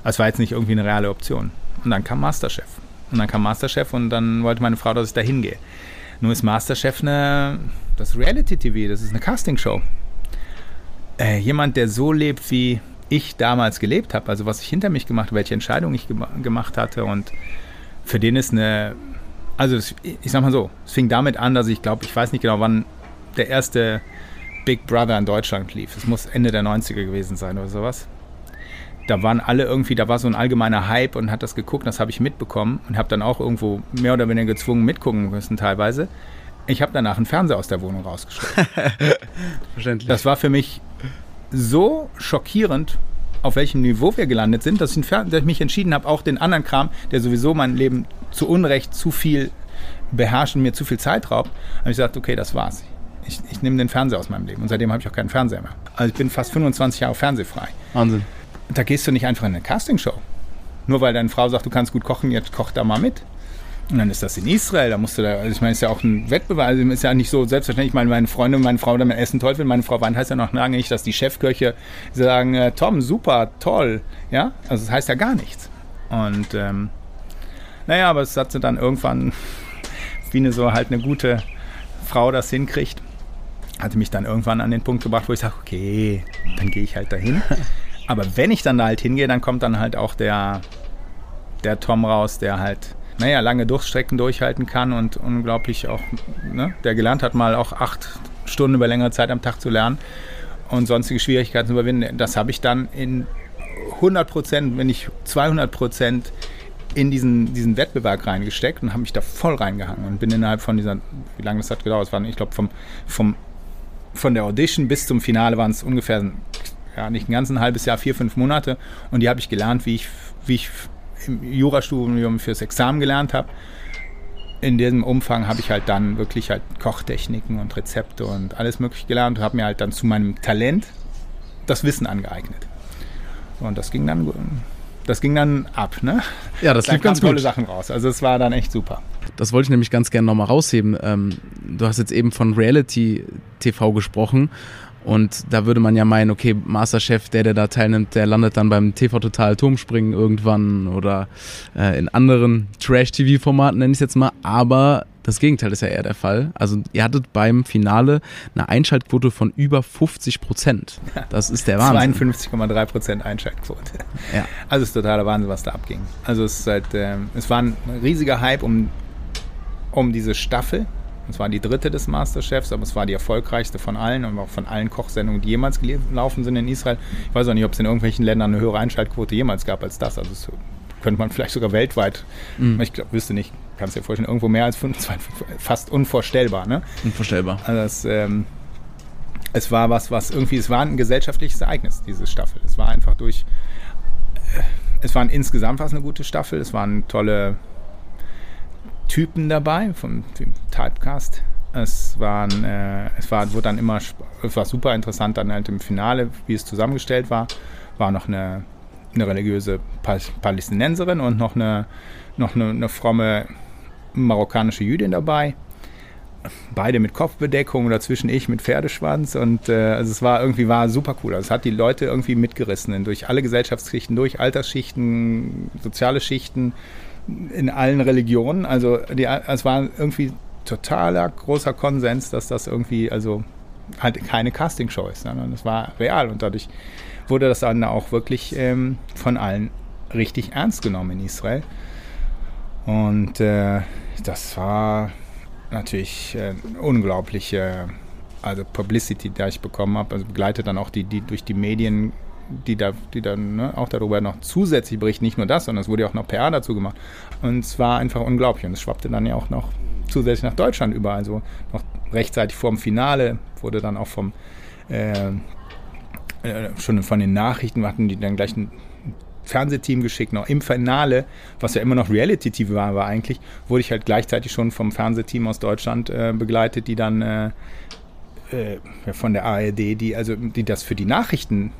Das war jetzt nicht irgendwie eine reale Option. Und dann kam Masterchef. Und dann kam Masterchef und dann wollte meine Frau, dass ich da hingehe. Nur ist Masterchef eine, das Reality-TV, das ist eine Castingshow. Äh, jemand, der so lebt, wie ich damals gelebt habe, also was ich hinter mich gemacht habe, welche Entscheidungen ich gem gemacht hatte und für den ist eine, also das, ich sag mal so, es fing damit an, dass ich glaube, ich weiß nicht genau, wann der erste Big Brother in Deutschland lief. Es muss Ende der 90er gewesen sein oder sowas. Da waren alle irgendwie, da war so ein allgemeiner Hype und hat das geguckt, das habe ich mitbekommen und habe dann auch irgendwo mehr oder weniger gezwungen mitgucken müssen teilweise. Ich habe danach einen Fernseher aus der Wohnung rausgeschickt. <laughs> Verständlich. Das war für mich so schockierend, auf welchem Niveau wir gelandet sind, dass ich, dass ich mich entschieden habe, auch den anderen Kram, der sowieso mein Leben zu Unrecht zu viel beherrscht und mir zu viel Zeit raubt, habe ich gesagt, okay, das war's. Ich, ich nehme den Fernseher aus meinem Leben und seitdem habe ich auch keinen Fernseher mehr. Also ich bin fast 25 Jahre fernsehfrei. Wahnsinn. Da gehst du nicht einfach in eine Castingshow. Nur weil deine Frau sagt, du kannst gut kochen, jetzt koch da mal mit. Und dann ist das in Israel, da musst du da, also ich meine, es ist ja auch ein Wettbewerb, also ist ja nicht so selbstverständlich, ich meine, meine Freunde und meine Frau damit essen toll finden, meine Frau weint, heißt ja noch lange nicht, dass die Chefköche sagen, äh, Tom, super, toll, ja, also das heißt ja gar nichts. Und ähm, naja, aber es hat sie dann irgendwann, <laughs> wie eine so halt eine gute Frau das hinkriegt, hatte mich dann irgendwann an den Punkt gebracht, wo ich sage, okay, dann gehe ich halt dahin. Aber wenn ich dann da halt hingehe, dann kommt dann halt auch der, der Tom raus, der halt naja, lange Durchstrecken durchhalten kann und unglaublich auch, ne, der gelernt hat, mal auch acht Stunden über längere Zeit am Tag zu lernen und sonstige Schwierigkeiten zu überwinden. Das habe ich dann in 100 Prozent, wenn nicht 200 Prozent in diesen, diesen Wettbewerb reingesteckt und habe mich da voll reingehangen und bin innerhalb von dieser, wie lange das hat gedauert, es war, ich glaube, vom, vom von der Audition bis zum Finale waren es ungefähr, ja, nicht ein ganzes halbes Jahr, vier, fünf Monate. Und die habe ich gelernt, wie ich, wie ich im Jurastudium fürs Examen gelernt habe. In diesem Umfang habe ich halt dann wirklich halt Kochtechniken und Rezepte und alles mögliche gelernt und habe mir halt dann zu meinem Talent das Wissen angeeignet. Und das ging dann, das ging dann ab, ne? Ja, das da lief ganz tolle gut. Sachen raus. Also es war dann echt super. Das wollte ich nämlich ganz gerne nochmal rausheben. Ähm, du hast jetzt eben von Reality TV gesprochen. Und da würde man ja meinen, okay, Masterchef, der, der da teilnimmt, der landet dann beim TV Total Turmspringen irgendwann oder äh, in anderen Trash-TV-Formaten, nenne ich es jetzt mal. Aber das Gegenteil ist ja eher der Fall. Also ihr hattet beim Finale eine Einschaltquote von über 50 Prozent. Das ist der Wahnsinn. 52,3 Prozent Einschaltquote. Ja. Also es ist totaler Wahnsinn, was da abging. Also es, ist halt, ähm, es war ein riesiger Hype um, um diese Staffel. Es war die dritte des Masterchefs, aber es war die erfolgreichste von allen und auch von allen Kochsendungen, die jemals gelaufen sind in Israel. Ich weiß auch nicht, ob es in irgendwelchen Ländern eine höhere Einschaltquote jemals gab als das. Also es könnte man vielleicht sogar weltweit, Mhm. ich glaube, wüsste nicht, kannst dir vorstellen, irgendwo mehr als 25, fast unvorstellbar. Ne? Unvorstellbar. Also es, ähm, es war was, was irgendwie, es war ein gesellschaftliches Ereignis, diese Staffel. Es war einfach durch, äh, es waren insgesamt was eine gute Staffel, es waren tolle Typen dabei vom dem Typecast. Es waren, äh, es war, wurde dann immer, es war super interessant dann halt im Finale, wie es zusammengestellt war, war noch eine, eine religiöse Pal Palästinenserin und noch eine, noch eine, eine fromme marokkanische Jüdin dabei beide mit Kopfbedeckung, dazwischen ich mit Pferdeschwanz und äh, also es war irgendwie war super cool. Also es hat die Leute irgendwie mitgerissen durch alle Gesellschaftsschichten, durch Altersschichten, soziale Schichten, in allen Religionen. Also die, es war irgendwie totaler großer Konsens, dass das irgendwie also halt keine Castingshow ist, sondern es war real und dadurch wurde das dann auch wirklich ähm, von allen richtig ernst genommen in Israel. Und äh, das war natürlich äh, unglaubliche also Publicity, die ich bekommen habe, also begleitet dann auch die, die durch die Medien, die da, die dann ne, auch darüber noch zusätzlich berichten, nicht nur das, sondern es wurde ja auch noch PR dazu gemacht. Und es war einfach unglaublich. Und es schwappte dann ja auch noch zusätzlich nach Deutschland über. Also noch rechtzeitig vor dem Finale wurde dann auch vom äh, äh, schon von den Nachrichten hatten die dann gleich ein Fernsehteam geschickt, noch im Finale, was ja immer noch Reality-TV war, war eigentlich, wurde ich halt gleichzeitig schon vom Fernsehteam aus Deutschland äh, begleitet, die dann äh, äh, von der ARD, die also die das für die Nachrichten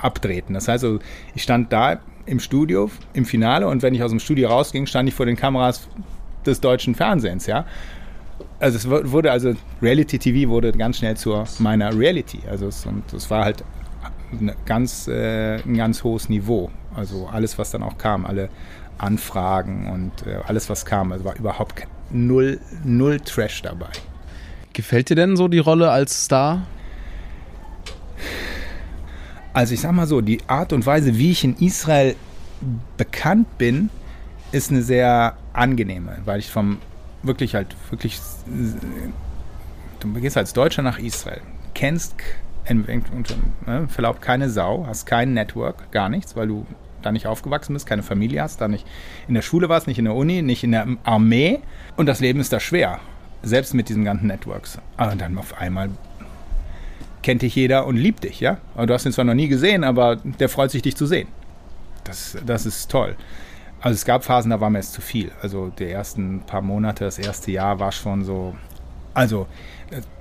abdrehten. Das heißt, also, ich stand da im Studio im Finale und wenn ich aus dem Studio rausging, stand ich vor den Kameras des deutschen Fernsehens, ja. Also es wurde also Reality TV wurde ganz schnell zu meiner Reality. Also es, und es war halt eine ganz, äh, ein ganz hohes Niveau. Also alles, was dann auch kam, alle Anfragen und äh, alles, was kam, also war überhaupt null, null Trash dabei. Gefällt dir denn so die Rolle als Star? Also ich sag mal so, die Art und Weise, wie ich in Israel bekannt bin, ist eine sehr angenehme, weil ich vom wirklich halt wirklich du gehst als Deutscher nach Israel, kennst im ne, Verlauf keine Sau, hast kein Network, gar nichts, weil du da nicht aufgewachsen bist, keine Familie hast, da nicht in der Schule warst, nicht in der Uni, nicht in der Armee und das Leben ist da schwer, selbst mit diesen ganzen Networks. Und dann auf einmal kennt dich jeder und liebt dich, ja? Du hast ihn zwar noch nie gesehen, aber der freut sich, dich zu sehen. Das, das ist toll. Also es gab Phasen, da war mir es zu viel. Also die ersten paar Monate, das erste Jahr war schon so. Also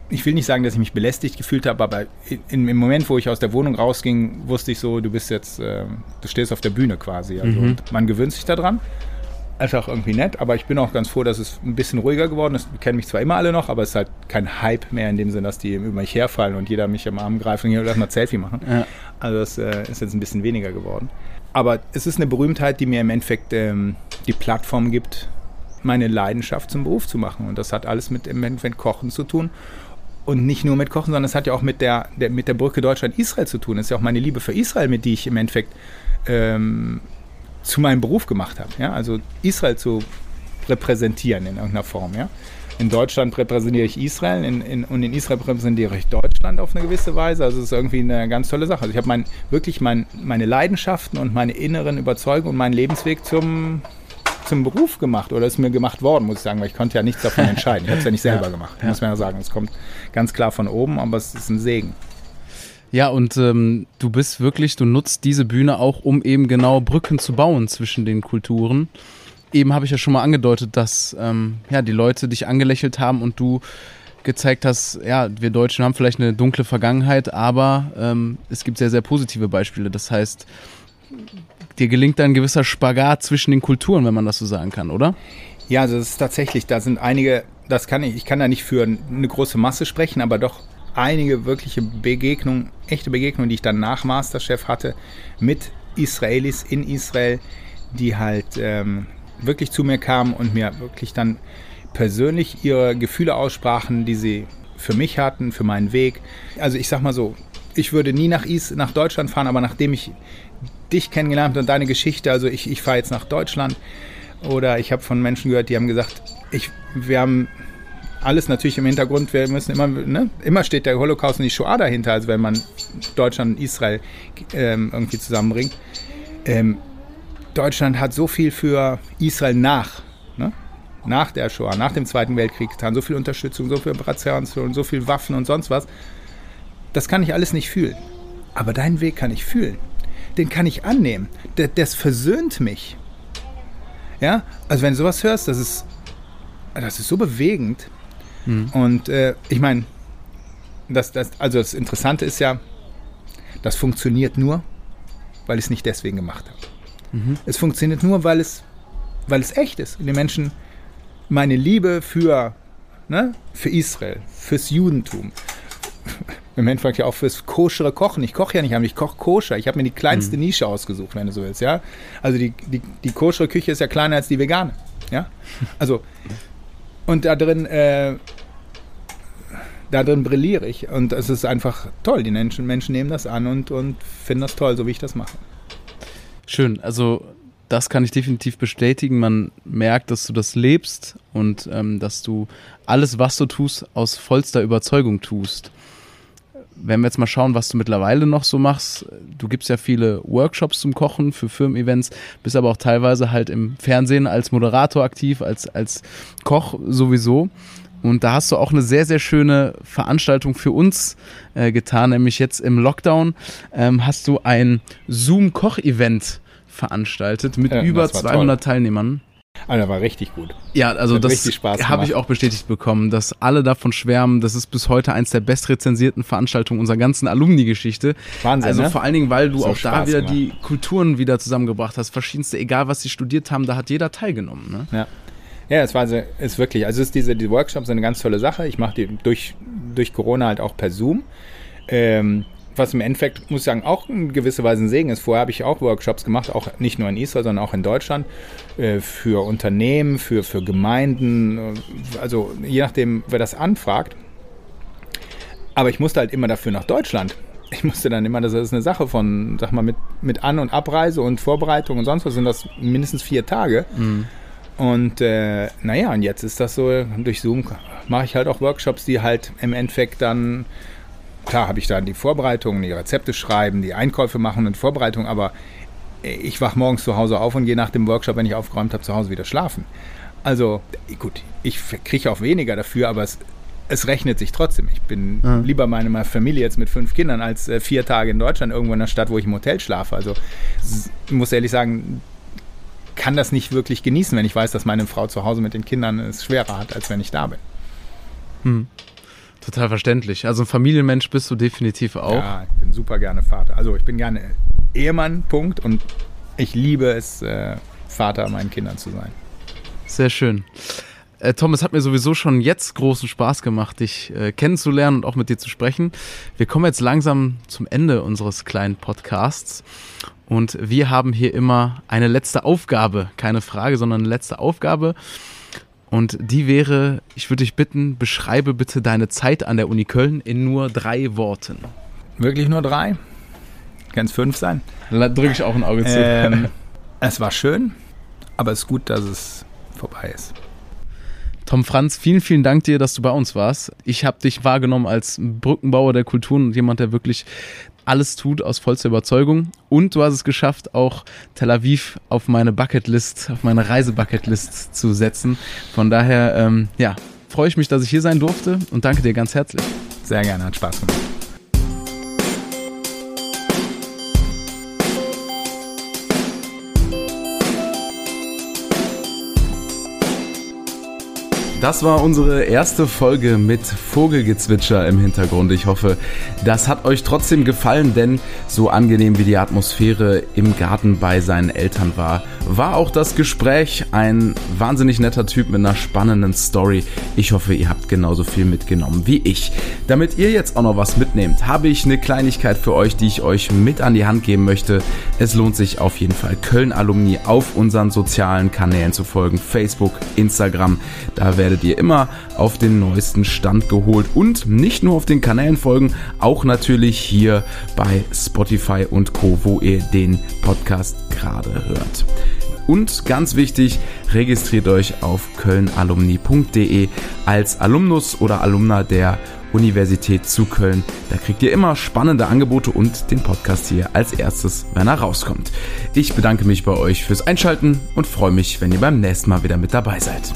ich will nicht sagen, dass ich mich belästigt gefühlt habe, aber in, im Moment, wo ich aus der Wohnung rausging, wusste ich so, du bist jetzt, äh, du stehst auf der Bühne quasi. Also mhm. man gewöhnt sich daran. Ist auch irgendwie nett, aber ich bin auch ganz froh, dass es ein bisschen ruhiger geworden ist. Kennen mich zwar immer alle noch, aber es ist halt kein Hype mehr in dem Sinne, dass die über mich herfallen und jeder mich am Arm greift und hier lass mal Selfie machen. Ja. Also das äh, ist jetzt ein bisschen weniger geworden. Aber es ist eine Berühmtheit, die mir im Endeffekt ähm, die Plattform gibt, meine Leidenschaft zum Beruf zu machen. Und das hat alles mit im Endeffekt Kochen zu tun. Und nicht nur mit Kochen, sondern es hat ja auch mit der, der, mit der Brücke Deutschland-Israel zu tun. Es ist ja auch meine Liebe für Israel, mit die ich im Endeffekt ähm, zu meinem Beruf gemacht habe. Ja? Also Israel zu repräsentieren in irgendeiner Form. Ja? In Deutschland repräsentiere ich Israel in, in, und in Israel repräsentiere ich Deutschland auf eine gewisse Weise. Also es ist irgendwie eine ganz tolle Sache. Also ich habe mein, wirklich mein, meine Leidenschaften und meine inneren Überzeugungen und meinen Lebensweg zum, zum Beruf gemacht oder ist mir gemacht worden, muss ich sagen, weil ich konnte ja nichts davon <laughs> entscheiden. Ich habe es ja nicht selber Ja, gemacht, ja. muss man ja sagen. Es kommt ganz klar von oben, aber es ist ein Segen. Ja, und ähm, du bist wirklich, du nutzt diese Bühne auch, um eben genau Brücken zu bauen zwischen den Kulturen. Eben habe ich ja schon mal angedeutet, dass ähm, ja, die Leute dich angelächelt haben und du gezeigt hast, ja, wir Deutschen haben vielleicht eine dunkle Vergangenheit, aber ähm, es gibt sehr, sehr positive Beispiele. Das heißt, dir gelingt ein gewisser Spagat zwischen den Kulturen, wenn man das so sagen kann, oder? Ja, es ist tatsächlich, da sind einige, das kann ich, ich kann da nicht für eine große Masse sprechen, aber doch einige wirkliche Begegnungen, echte Begegnungen, die ich dann nach Masterchef hatte, mit Israelis in Israel, die halt ähm, wirklich zu mir kamen und mir wirklich dann persönlich ihre Gefühle aussprachen, die sie für mich hatten, für meinen Weg. Also ich sag mal so, ich würde nie nach, Is nach Deutschland fahren, aber nachdem ich dich kennengelernt und deine Geschichte, also ich, ich fahre jetzt nach Deutschland oder ich habe von Menschen gehört, die haben gesagt, ich, wir haben alles natürlich im Hintergrund, wir müssen immer, ne, immer steht der Holocaust und die Shoah dahinter, also wenn man Deutschland und Israel ähm, irgendwie zusammenbringt. Ähm, Deutschland hat so viel für Israel nach, ne? nach der Shoah, nach dem Zweiten Weltkrieg getan, so viel Unterstützung, so viel Operationsführung, so viel Waffen und sonst was. Das kann ich alles nicht fühlen. Aber deinen Weg kann ich fühlen. Den kann ich annehmen. Der, das versöhnt mich. Ja, also wenn du sowas hörst, das ist, das ist so bewegend. Und äh, ich meine, das, das, also das Interessante ist ja, das funktioniert nur, weil ich es nicht deswegen gemacht habe. Es funktioniert nur, weil es, weil es echt ist. Die Menschen, meine Liebe für, ne, für Israel, fürs Judentum. <laughs> Im Endeffekt ja auch fürs koschere Kochen. Ich koche ja nicht, aber ich koche koscher. Ich habe mir die kleinste Nische ausgesucht, wenn du so willst. Ja? Also die, die, die koschere Küche ist ja kleiner als die vegane. Ja? Also, und da drin, äh, da drin brilliere ich. Und es ist einfach toll. Die Menschen, Menschen nehmen das an und, und finden das toll, so wie ich das mache. Schön, also das kann ich definitiv bestätigen. Man merkt, dass du das lebst und ähm, dass du alles, was du tust, aus vollster Überzeugung tust. Wenn wir jetzt mal schauen, was du mittlerweile noch so machst, du gibst ja viele Workshops zum Kochen für Firmen-Events, bist aber auch teilweise halt im Fernsehen als Moderator aktiv, als, als Koch sowieso. Und da hast du auch eine sehr, sehr schöne Veranstaltung für uns äh, getan, nämlich jetzt im Lockdown ähm, hast du ein Zoom-Koch-Event veranstaltet mit Ja, über das war 200 Teilnehmern. Also, war richtig gut. Ja, also Hat das habe ich auch bestätigt bekommen, dass alle davon schwärmen. Das ist bis heute eins der bestrezensierten Veranstaltungen unserer ganzen Alumni-Geschichte. Wahnsinn, Also ne? vor allen Dingen, weil du So auch da Spaß wieder gemacht. die Kulturen wieder zusammengebracht hast, verschiedenste, egal was sie studiert haben, da hat jeder teilgenommen. Ne? Ja. Ja, es war sehr- ist wirklich, also ist diese, die Workshops sind eine ganz tolle Sache. Ich mache die durch, durch Corona halt auch per Zoom. Ähm, was im Endeffekt, muss ich sagen, auch in gewisser Weise ein Segen ist. Vorher habe ich auch Workshops gemacht, auch nicht nur in Israel, sondern auch in Deutschland, äh, für Unternehmen, für, für Gemeinden, äh, also je nachdem, wer das anfragt. Aber ich musste halt immer dafür nach Deutschland. Ich musste dann immer, das ist eine Sache von, sag mal, mit, mit An- und Abreise und Vorbereitung und sonst was sind das mindestens vier Tage. Und äh, naja, und jetzt ist das so, durch Zoom mache ich halt auch Workshops, die halt im Endeffekt dann, klar habe ich dann die Vorbereitung, die Rezepte schreiben, die Einkäufe machen und Vorbereitung, aber ich wache morgens zu Hause auf und gehe nach dem Workshop, wenn ich aufgeräumt habe, zu Hause wieder schlafen. Also gut, ich kriege auch weniger dafür, aber es, es rechnet sich trotzdem. Ich bin Ja. lieber bei meiner Familie jetzt mit fünf Kindern als äh, vier Tage in Deutschland irgendwo in der Stadt, wo ich im Hotel schlafe. Also ich muss ehrlich sagen, kann das nicht wirklich genießen, wenn ich weiß, dass meine Frau zu Hause mit den Kindern es schwerer hat, als wenn ich da bin. Hm. Total verständlich. Also ein Familienmensch bist du definitiv auch. Ja, ich bin super gerne Vater. Also ich bin gerne Ehemann, Punkt. Und ich liebe es, äh, Vater meinen Kindern zu sein. Sehr schön. Äh, Tom, es hat mir sowieso schon jetzt großen Spaß gemacht, dich äh, kennenzulernen und auch mit dir zu sprechen. Wir kommen jetzt langsam zum Ende unseres kleinen Podcasts. Und wir haben hier immer eine letzte Aufgabe. Keine Frage, sondern eine letzte Aufgabe. Und die wäre, ich würde dich bitten, beschreibe bitte deine Zeit an der Uni Köln in nur drei Worten. Wirklich nur drei? Kann es fünf sein? Da drücke ich auch ein Auge zu. Ähm, <laughs> es war schön, aber es ist gut, dass es vorbei ist. Tom Franz, vielen, vielen Dank dir, dass du bei uns warst. Ich habe dich wahrgenommen als Brückenbauer der Kulturen und jemand, der wirklich alles tut aus vollster Überzeugung. Und du hast es geschafft, auch Tel Aviv auf meine Bucketlist, auf meine Reisebucketlist zu setzen. Von daher, ähm, ja, freue ich mich, dass ich hier sein durfte und danke dir ganz herzlich. Sehr gerne, hat Spaß gemacht. Das war unsere erste Folge mit Vogelgezwitscher im Hintergrund. Ich hoffe, das hat euch trotzdem gefallen, denn so angenehm wie die Atmosphäre im Garten bei seinen Eltern war, war auch das Gespräch. Ein wahnsinnig netter Typ mit einer spannenden Story. Ich hoffe, ihr habt genauso viel mitgenommen wie ich. Damit ihr jetzt auch noch was mitnehmt, habe ich eine Kleinigkeit für euch, die ich euch mit an die Hand geben möchte. Es lohnt sich auf jeden Fall, Köln-Alumni auf unseren sozialen Kanälen zu folgen. Facebook, Instagram. Da werdet werdet ihr immer auf den neuesten Stand geholt und nicht nur auf den Kanälen folgen, auch natürlich hier bei Spotify und Co, wo ihr den Podcast gerade hört. Und ganz wichtig, registriert euch auf kölnalumni.de als Alumnus oder Alumna der Universität zu Köln. Da kriegt ihr immer spannende Angebote und den Podcast hier als erstes, wenn er rauskommt. Ich bedanke mich bei euch fürs Einschalten und freue mich, wenn ihr beim nächsten Mal wieder mit dabei seid.